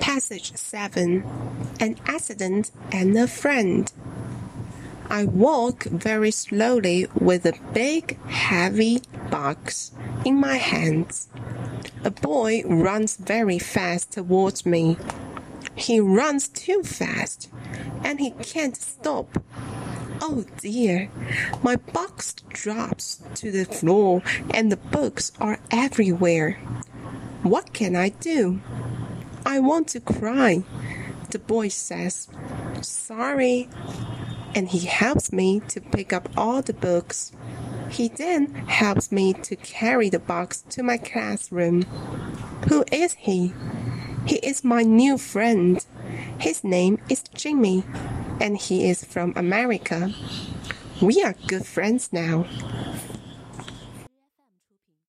Passage 7 An accident and a friend. I walk very slowly with a big, heavy box in my hands. A boy runs very fast towards me. He runs too fast, and he can't stop. Oh dear, my box drops to the floor and the books are everywhere. What can I do? I want to cry. The boy says, Sorry. And he helps me to pick up all the books. He then helps me to carry the box to my classroom. Who is he? He is my new friend. His name is Jimmy, and he is from America. We are good friends now.